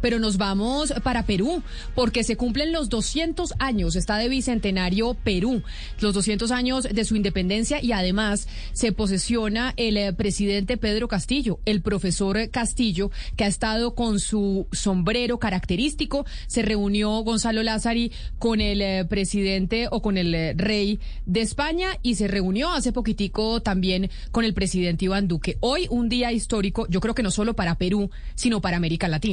Pero nos vamos para Perú, porque se cumplen los 200 años, está de bicentenario Perú, los 200 años de su independencia y además se posesiona el eh, presidente Pedro Castillo, el profesor Castillo, que ha estado con su sombrero característico. Se reunió Gonzalo Lázari con el eh, presidente o con el eh, rey de España y se reunió hace poquitico también con el presidente Iván Duque. Hoy un día histórico, yo creo que no solo para Perú, sino para América Latina.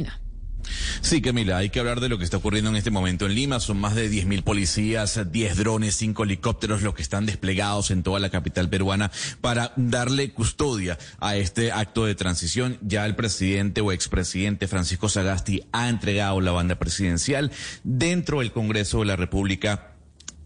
Sí, Camila, hay que hablar de lo que está ocurriendo en este momento en Lima. Son más de 10.000 policías, 10 drones, 5 helicópteros los que están desplegados en toda la capital peruana para darle custodia a este acto de transición. Ya el presidente o expresidente Francisco Sagasti ha entregado la banda presidencial dentro del Congreso de la República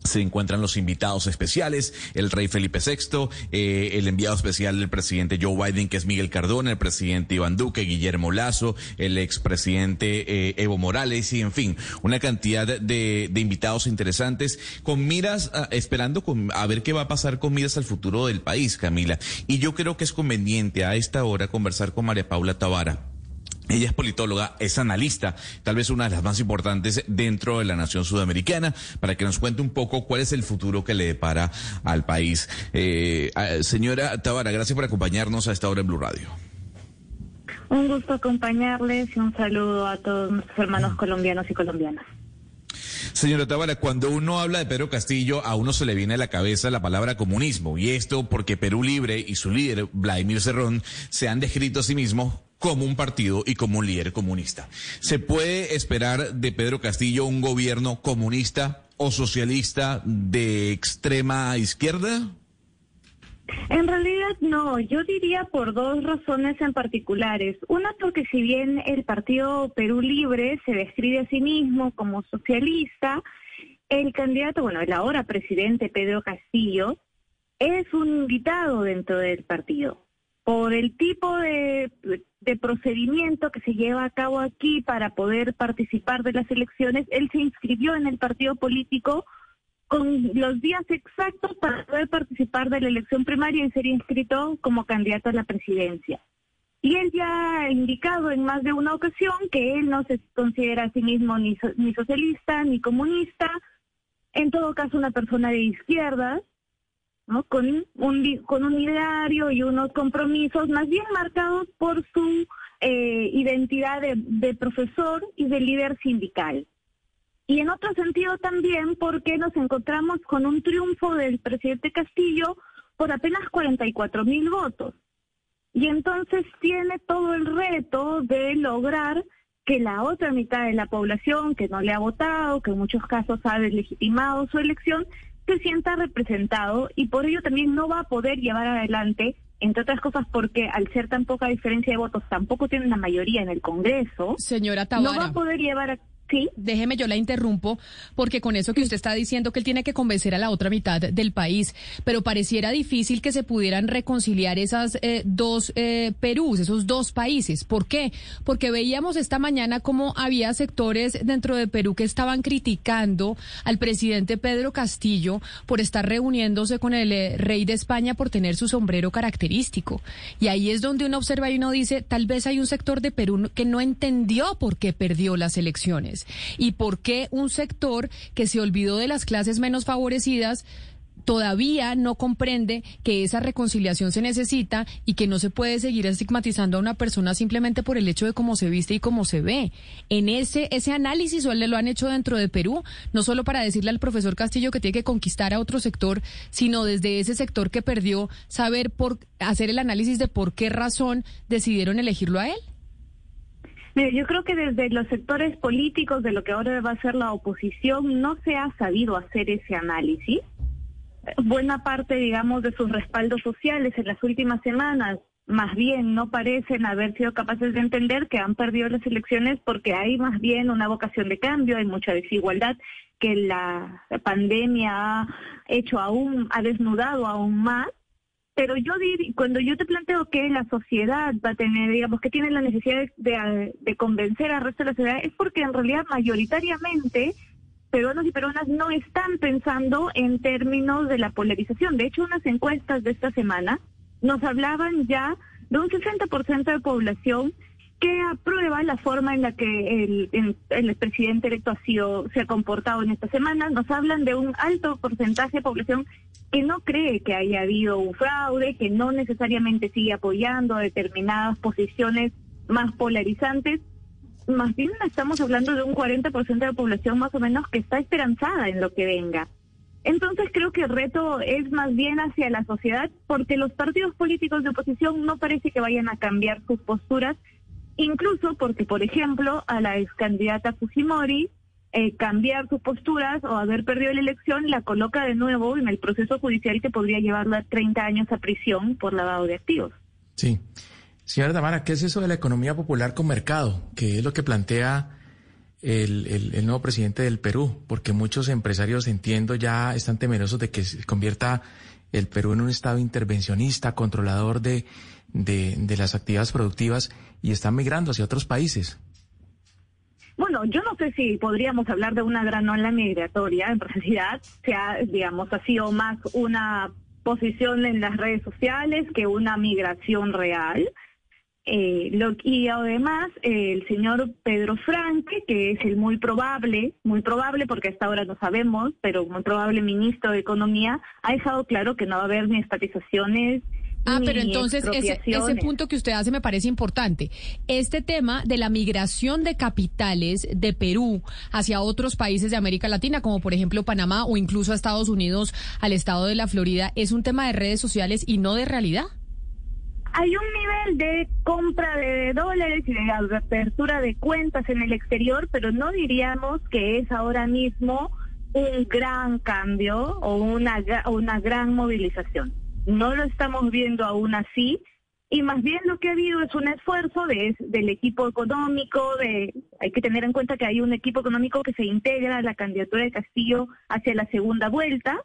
se encuentran los invitados especiales, el rey Felipe VI, eh, el enviado especial del presidente Joe Biden, que es Miguel Cardona, el presidente Iván Duque, Guillermo Lazo, el expresidente eh, Evo Morales y, en fin, una cantidad de, invitados interesantes con miras, esperando a ver qué va a pasar con miras al futuro del país, Camila. Y yo creo que es conveniente a esta hora conversar con María Paula Tavara ella es politóloga, es analista, tal vez una de las más importantes dentro de la nación sudamericana, para que nos cuente un poco cuál es el futuro que le depara al país. Eh, señora Tabara, gracias por acompañarnos a esta hora en Blue Radio. Un gusto acompañarles y un saludo a todos nuestros hermanos colombianos y colombianas. Señora Tabara, cuando uno habla de Pedro Castillo, a uno se le viene a la cabeza la palabra comunismo, y esto porque Perú Libre y su líder, Vladimir Cerrón, se han descrito a sí mismos como un partido y como un líder comunista. ¿Se puede esperar de Pedro Castillo un gobierno comunista o socialista de extrema izquierda? En realidad no, yo diría por dos razones en particulares. Una porque si bien el Partido Perú Libre se describe a sí mismo como socialista, el candidato, bueno, el ahora presidente Pedro Castillo, es un invitado dentro del partido por el tipo de, procedimiento que se lleva a cabo aquí para poder participar de las elecciones, él se inscribió en el partido político con los días exactos para poder participar de la elección primaria y ser inscrito como candidato a la presidencia. Y él ya ha indicado en más de una ocasión que él no se considera a sí mismo ni, ni socialista ni comunista, en todo caso una persona de con, un, con un ideario y unos compromisos más bien marcados por su eh, identidad de, profesor y de líder sindical. Y en otro sentido también porque nos encontramos con un triunfo del presidente Castillo por apenas 44 mil votos. Y entonces tiene todo el reto de lograr que la otra mitad de la población que no le ha votado, que en muchos casos ha deslegitimado su elección, se sienta representado y por ello también no va a poder llevar adelante, entre otras cosas porque al ser tan poca diferencia de votos tampoco tiene una mayoría en el Congreso. Señora No va a poder llevar Sí. Déjeme, yo la interrumpo, porque con eso que usted está diciendo que él tiene que convencer a la otra mitad del país, pero pareciera difícil que se pudieran reconciliar esas eh, dos eh, Perús, esos dos países. ¿Por qué? Porque veíamos esta mañana cómo había sectores dentro de Perú que estaban criticando al presidente Pedro Castillo por estar reuniéndose con el eh, rey de España por tener su sombrero característico. Y ahí es donde uno observa y uno dice, tal vez hay un sector de Perú que no entendió por qué perdió las elecciones y por qué un sector que se olvidó de las clases menos favorecidas todavía no comprende que esa reconciliación se necesita y que no se puede seguir estigmatizando a una persona simplemente por el hecho de cómo se viste y cómo se ve. En ese ese análisis o lo han hecho dentro de Perú, no solo para decirle al profesor Castillo que tiene que conquistar a otro sector, sino desde ese sector que perdió saber por hacer el análisis de por qué razón decidieron elegirlo a él yo creo que desde los sectores políticos de lo que ahora va a ser la oposición no se ha sabido hacer ese análisis. Buena parte, digamos, de sus respaldos sociales en las últimas semanas más bien no parecen haber sido capaces de entender que han perdido las elecciones porque hay más bien una vocación de cambio, hay mucha desigualdad que la pandemia ha hecho aún, ha desnudado aún más pero yo cuando yo te planteo que la sociedad va a tener, digamos, que tiene la necesidad de, convencer al resto de la sociedad, es porque en realidad mayoritariamente peruanos y peruanas no están pensando en términos de la polarización. De hecho, unas encuestas de esta semana nos hablaban ya de un 60% de población que aprueba la forma en la que el, el, presidente electo ha sido, se ha comportado en estas semanas. Nos hablan de un alto porcentaje de población que no cree que haya habido un fraude, que no necesariamente sigue apoyando determinadas posiciones más polarizantes. Más bien estamos hablando de un 40% de la población más o menos que está esperanzada en lo que venga. Entonces creo que el reto es más bien hacia la sociedad porque los partidos políticos de oposición no parece que vayan a cambiar sus posturas, incluso porque, por ejemplo, a la ex candidata Fujimori eh, cambiar sus posturas o haber perdido la elección la coloca de nuevo en el proceso judicial que podría llevarla 30 años a prisión por lavado de activos. Sí. Señora Tamara, ¿qué es eso de la economía popular con mercado? ¿Qué es lo que plantea el, nuevo presidente del Perú, porque muchos empresarios, entiendo, ya están temerosos de que se convierta el Perú en un estado intervencionista, controlador de, de, las actividades productivas y están migrando hacia otros países. Bueno, yo no sé si podríamos hablar de una gran ola migratoria, en realidad, sea, digamos, ha sido más una posición en las redes sociales que una migración real. Eh, lo, y además el señor Pedro Franque, que es el muy probable, muy probable porque hasta ahora no sabemos, pero muy probable ministro de Economía, ha dejado claro que no va a haber ni estatizaciones. Ah, pero entonces ese, ese punto que usted hace me parece importante. Este tema de la migración de capitales de Perú hacia otros países de América Latina, como por ejemplo Panamá o incluso a Estados Unidos, al estado de la Florida, ¿es un tema de redes sociales y no de realidad? hay un nivel de compra de dólares y de apertura de cuentas en el exterior, pero no diríamos que es ahora mismo un gran cambio o una, una gran movilización. No lo estamos viendo aún así y más bien lo que ha habido es un esfuerzo de, del equipo económico, hay que tener en cuenta que hay un equipo económico que se integra a la candidatura de Castillo hacia la segunda vuelta,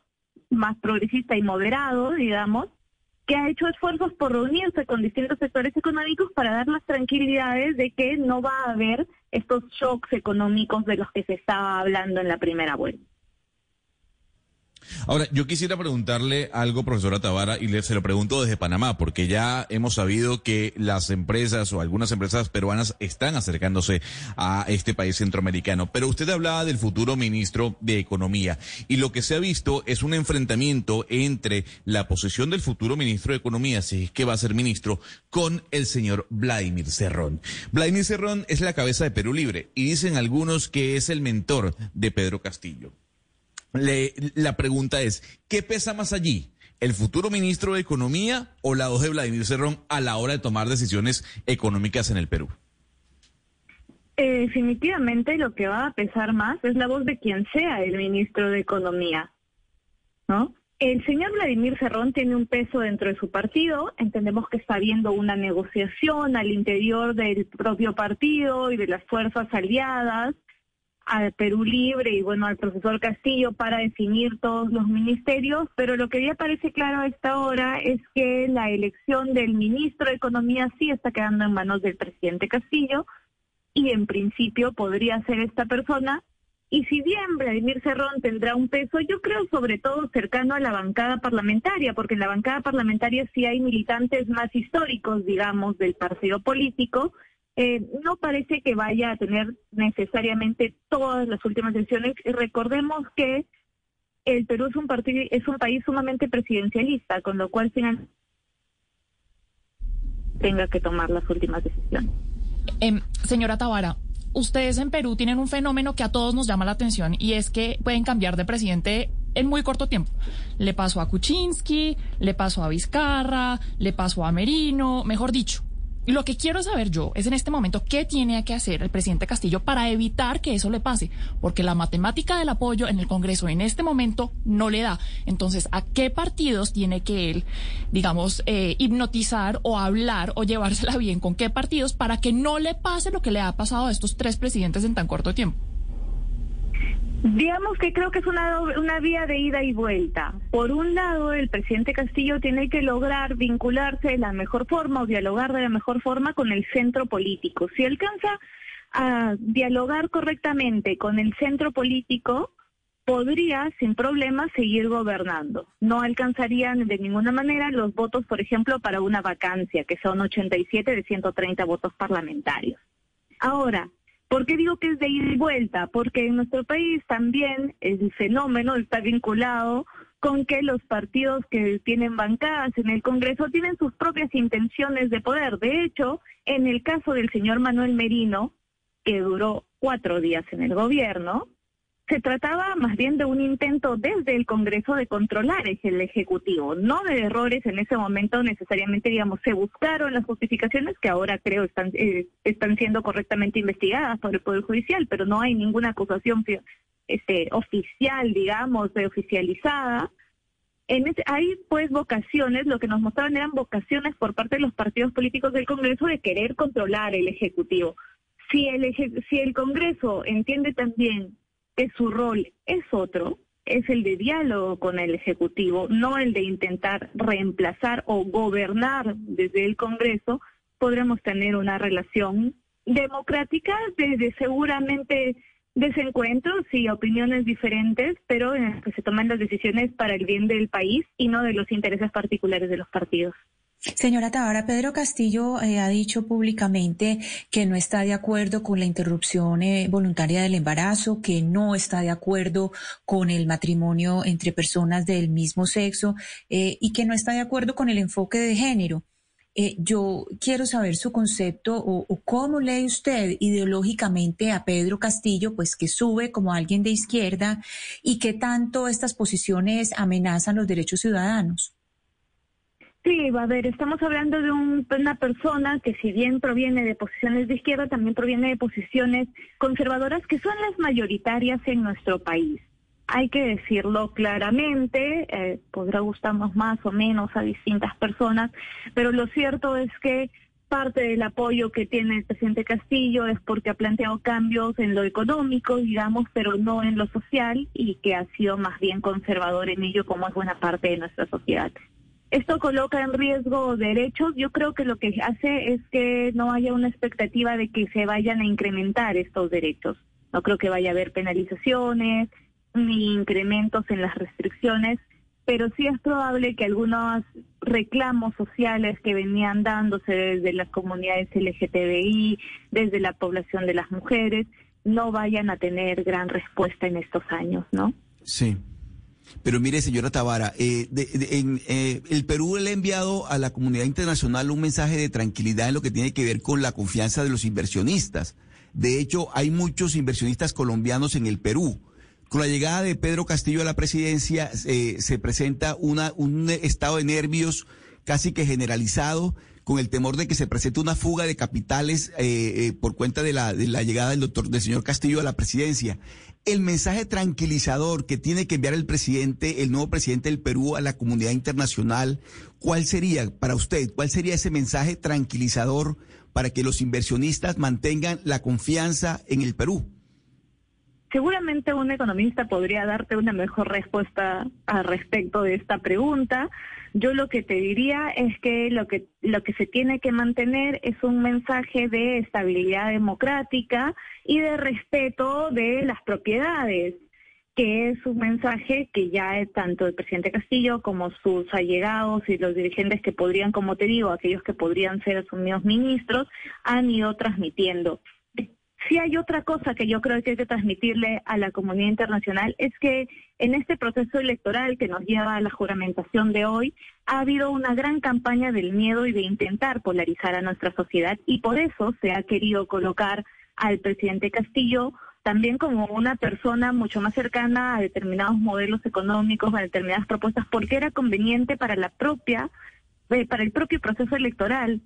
más progresista y moderado, digamos, que ha hecho esfuerzos por reunirse con distintos sectores económicos para dar las tranquilidades de que no va a haber estos shocks económicos de los que se estaba hablando en la primera vuelta. Ahora, yo quisiera preguntarle algo, profesora Tavara, y le, se lo pregunto desde Panamá, porque ya hemos sabido que las empresas o algunas empresas peruanas están acercándose a este país centroamericano. Pero usted hablaba del futuro ministro de Economía, y lo que se ha visto es un enfrentamiento entre la posición del futuro ministro de Economía, si es que va a ser ministro, con el señor Vladimir Cerrón. Vladimir Cerrón es la cabeza de Perú Libre, y dicen algunos que es el mentor de Pedro Castillo la pregunta es, ¿qué pesa más allí? ¿El futuro ministro de Economía o la voz de Vladimir Cerrón a la hora de tomar decisiones económicas en el Perú? Eh, definitivamente lo que va a pesar más es la voz de quien sea el ministro de Economía, ¿no? El señor Vladimir Cerrón tiene un peso dentro de su partido. Entendemos que está habiendo una negociación al interior del propio partido y de las fuerzas aliadas al Perú Libre y bueno al profesor Castillo para definir todos los ministerios, pero lo que ya parece claro a esta hora es que la elección del ministro de Economía sí está quedando en manos del presidente Castillo y en principio podría ser esta persona. Y si bien Vladimir Cerrón tendrá un peso, yo creo sobre todo cercano a la bancada parlamentaria, porque en la bancada parlamentaria sí hay militantes más históricos, digamos, del partido político, eh, no parece que vaya a tener necesariamente todas las últimas decisiones. Recordemos que el Perú es un, partido, es un país sumamente presidencialista, con lo cual tenga que tomar las últimas decisiones. Em, señora Tabara, ustedes en Perú tienen un fenómeno que a todos nos llama la atención y es que pueden cambiar de presidente en muy corto tiempo. Le pasó a Kuczynski, le pasó a Vizcarra, le pasó a Merino, mejor dicho, lo que quiero saber yo es en este momento qué tiene que hacer el presidente Castillo para evitar que eso le pase, porque la matemática del apoyo en el Congreso en este momento no le da. Entonces, ¿a qué partidos tiene que él, digamos, eh, hipnotizar o hablar o llevársela bien con qué partidos para que no le pase lo que le ha pasado a estos tres presidentes en tan corto tiempo? Digamos que creo que es una, una vía de ida y vuelta. Por un lado, el presidente Castillo tiene que lograr vincularse de la mejor forma o dialogar de la mejor forma con el centro político. Si alcanza a dialogar correctamente con el centro político, podría sin problema seguir gobernando. No alcanzarían de ninguna manera los votos, por ejemplo, para una vacancia, que son 87 de 130 votos parlamentarios. Ahora, ¿por qué digo que es de ida y vuelta? Porque en nuestro país también el fenómeno está vinculado con que los partidos que tienen bancadas en el Congreso tienen sus propias intenciones de poder. De hecho, en el caso del señor Manuel Merino, que duró cuatro días en el gobierno, se trataba más bien de un intento desde el Congreso de controlar el Ejecutivo, no de errores en ese momento necesariamente, digamos, se buscaron las justificaciones que ahora creo están, eh, están siendo correctamente investigadas por el Poder Judicial, pero no hay ninguna acusación este, oficial, digamos, de oficializada. En hay pues vocaciones, lo que nos mostraban eran vocaciones por parte de los partidos políticos del Congreso de querer controlar el Ejecutivo. Si el, si el Congreso entiende también que su rol es otro, es el de diálogo con el Ejecutivo, no el de intentar reemplazar o gobernar desde el Congreso, podremos tener una relación democrática desde seguramente desencuentros y opiniones diferentes, pero en las que se toman las decisiones para el bien del país y no de los intereses particulares de los partidos. Señora Tabara, Pedro Castillo eh, ha dicho públicamente que no está de acuerdo con la interrupción eh, voluntaria del embarazo, que no está de acuerdo con el matrimonio entre personas del mismo sexo eh, y que no está de acuerdo con el enfoque de género. yo quiero saber su concepto o, o, cómo lee usted ideológicamente a Pedro Castillo, pues que sube como alguien de izquierda y que tanto estas posiciones amenazan los derechos ciudadanos. Sí, va a ver, estamos hablando de una persona que si bien proviene de posiciones de izquierda, también proviene de posiciones conservadoras que son las mayoritarias en nuestro país. Hay que decirlo claramente, eh, podrá gustarnos más o menos a distintas personas, pero lo cierto es que parte del apoyo que tiene el presidente Castillo es porque ha planteado cambios en lo económico, digamos, pero no en lo social y que ha sido más bien conservador en ello como es buena parte de nuestra sociedad. Esto coloca en riesgo derechos. Yo creo que lo que hace es que no haya una expectativa de que se vayan a incrementar estos derechos. No creo que vaya a haber penalizaciones ni incrementos en las restricciones, pero sí es probable que algunos reclamos sociales que venían dándose desde las comunidades LGTBI, desde la población de las mujeres, no vayan a tener gran respuesta en estos años, ¿no? Sí. Pero mire, señora Tabara, eh, en, eh, el Perú le ha enviado a la comunidad internacional un mensaje de tranquilidad en lo que tiene que ver con la confianza de los inversionistas. De hecho, hay muchos inversionistas colombianos en el Perú. Con la llegada de Pedro Castillo a la presidencia eh, se presenta una, un estado de nervios casi que generalizado con el temor de que se presente una fuga de capitales por cuenta de la, de la llegada del doctor, del señor Castillo a la presidencia el mensaje tranquilizador que tiene que enviar el presidente, el nuevo presidente del Perú a la comunidad internacional, ¿cuál sería para usted? ¿Cuál sería ese mensaje tranquilizador para que los inversionistas mantengan la confianza en el Perú? Seguramente un economista podría darte una mejor respuesta al respecto de esta pregunta. Yo lo que te diría es que lo que lo que se tiene que mantener es un mensaje de estabilidad democrática y de respeto de las propiedades, que es un mensaje que ya tanto el presidente Castillo como sus allegados y los dirigentes que podrían, como te digo, aquellos que podrían ser asumidos ministros, han ido transmitiendo. Si hay otra cosa que yo creo que hay que transmitirle a la comunidad internacional es que en este proceso electoral que nos lleva a la juramentación de hoy, ha habido una gran campaña del miedo y de intentar polarizar a nuestra sociedad y por eso se ha querido colocar al presidente Castillo también como una persona mucho más cercana a determinados modelos económicos, a determinadas propuestas, porque era conveniente para la propia, eh, para el propio proceso electoral.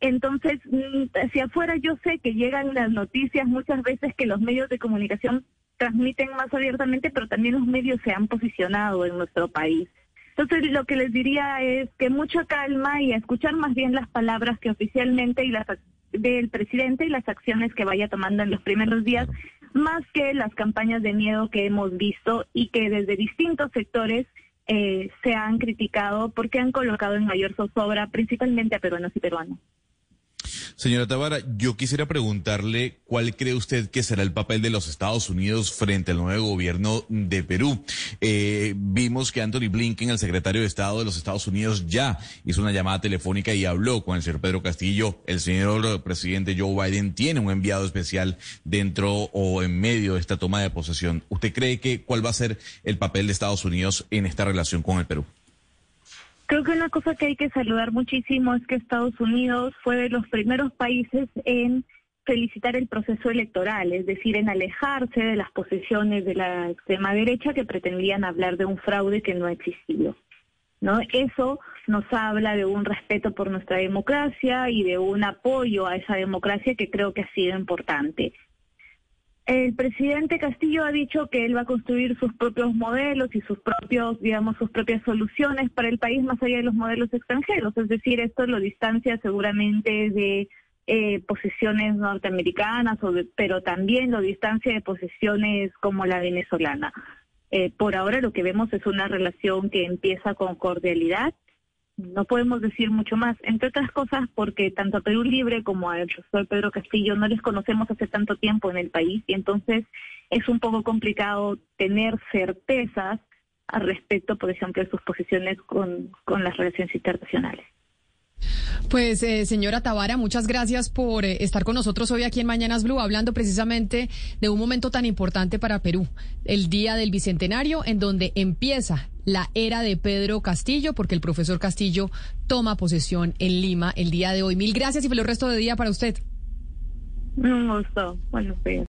Entonces, mm, hacia afuera yo sé que llegan las noticias muchas veces que los medios de comunicación transmiten más abiertamente, pero también los medios se han posicionado en nuestro país. Entonces, lo que les diría es que mucha calma y escuchar más bien las palabras que oficialmente y las del presidente y las acciones que vaya tomando en los primeros días, más que las campañas de miedo que hemos visto y que desde distintos sectores eh, se han criticado porque han colocado en mayor zozobra principalmente a peruanos y peruanas. Señora Tabara, yo quisiera preguntarle cuál cree usted que será el papel de los Estados Unidos frente al nuevo gobierno de Perú. Eh, vimos que Anthony Blinken, el secretario de Estado de los Estados Unidos, ya hizo una llamada telefónica y habló con el señor Pedro Castillo. El señor presidente Joe Biden tiene un enviado especial dentro o en medio de esta toma de posesión. ¿Usted cree que cuál va a ser el papel de Estados Unidos en esta relación con el Perú? Creo que una cosa que hay que saludar muchísimo es que Estados Unidos fue de los primeros países en felicitar el proceso electoral, es decir, en alejarse de las posiciones de la extrema derecha que pretendían hablar de un fraude que no ha existido. ¿no? Eso nos habla de un respeto por nuestra democracia y de un apoyo a esa democracia que creo que ha sido importante. El presidente Castillo ha dicho que él va a construir sus propios modelos y sus propios, digamos, sus propias soluciones para el país más allá de los modelos extranjeros. Es decir, esto lo distancia seguramente de eh, posiciones norteamericanas, o pero también lo distancia de posiciones como la venezolana. Eh, por ahora lo que vemos es una relación que empieza con cordialidad, no podemos decir mucho más, entre otras cosas porque tanto a Perú Libre como al profesor Pedro Castillo no les conocemos hace tanto tiempo en el país y entonces es un poco complicado tener certezas al respecto, por ejemplo, de sus posiciones con, con las relaciones internacionales. Pues, eh, señora Tabara, muchas gracias por eh, estar con nosotros hoy aquí en Mañanas Blue, hablando precisamente de un momento tan importante para Perú, el día del Bicentenario, en donde empieza la era de Pedro Castillo, porque el profesor Castillo toma posesión en Lima el día de hoy. Mil gracias y feliz resto de día para usted. Un gusto. Buenos días.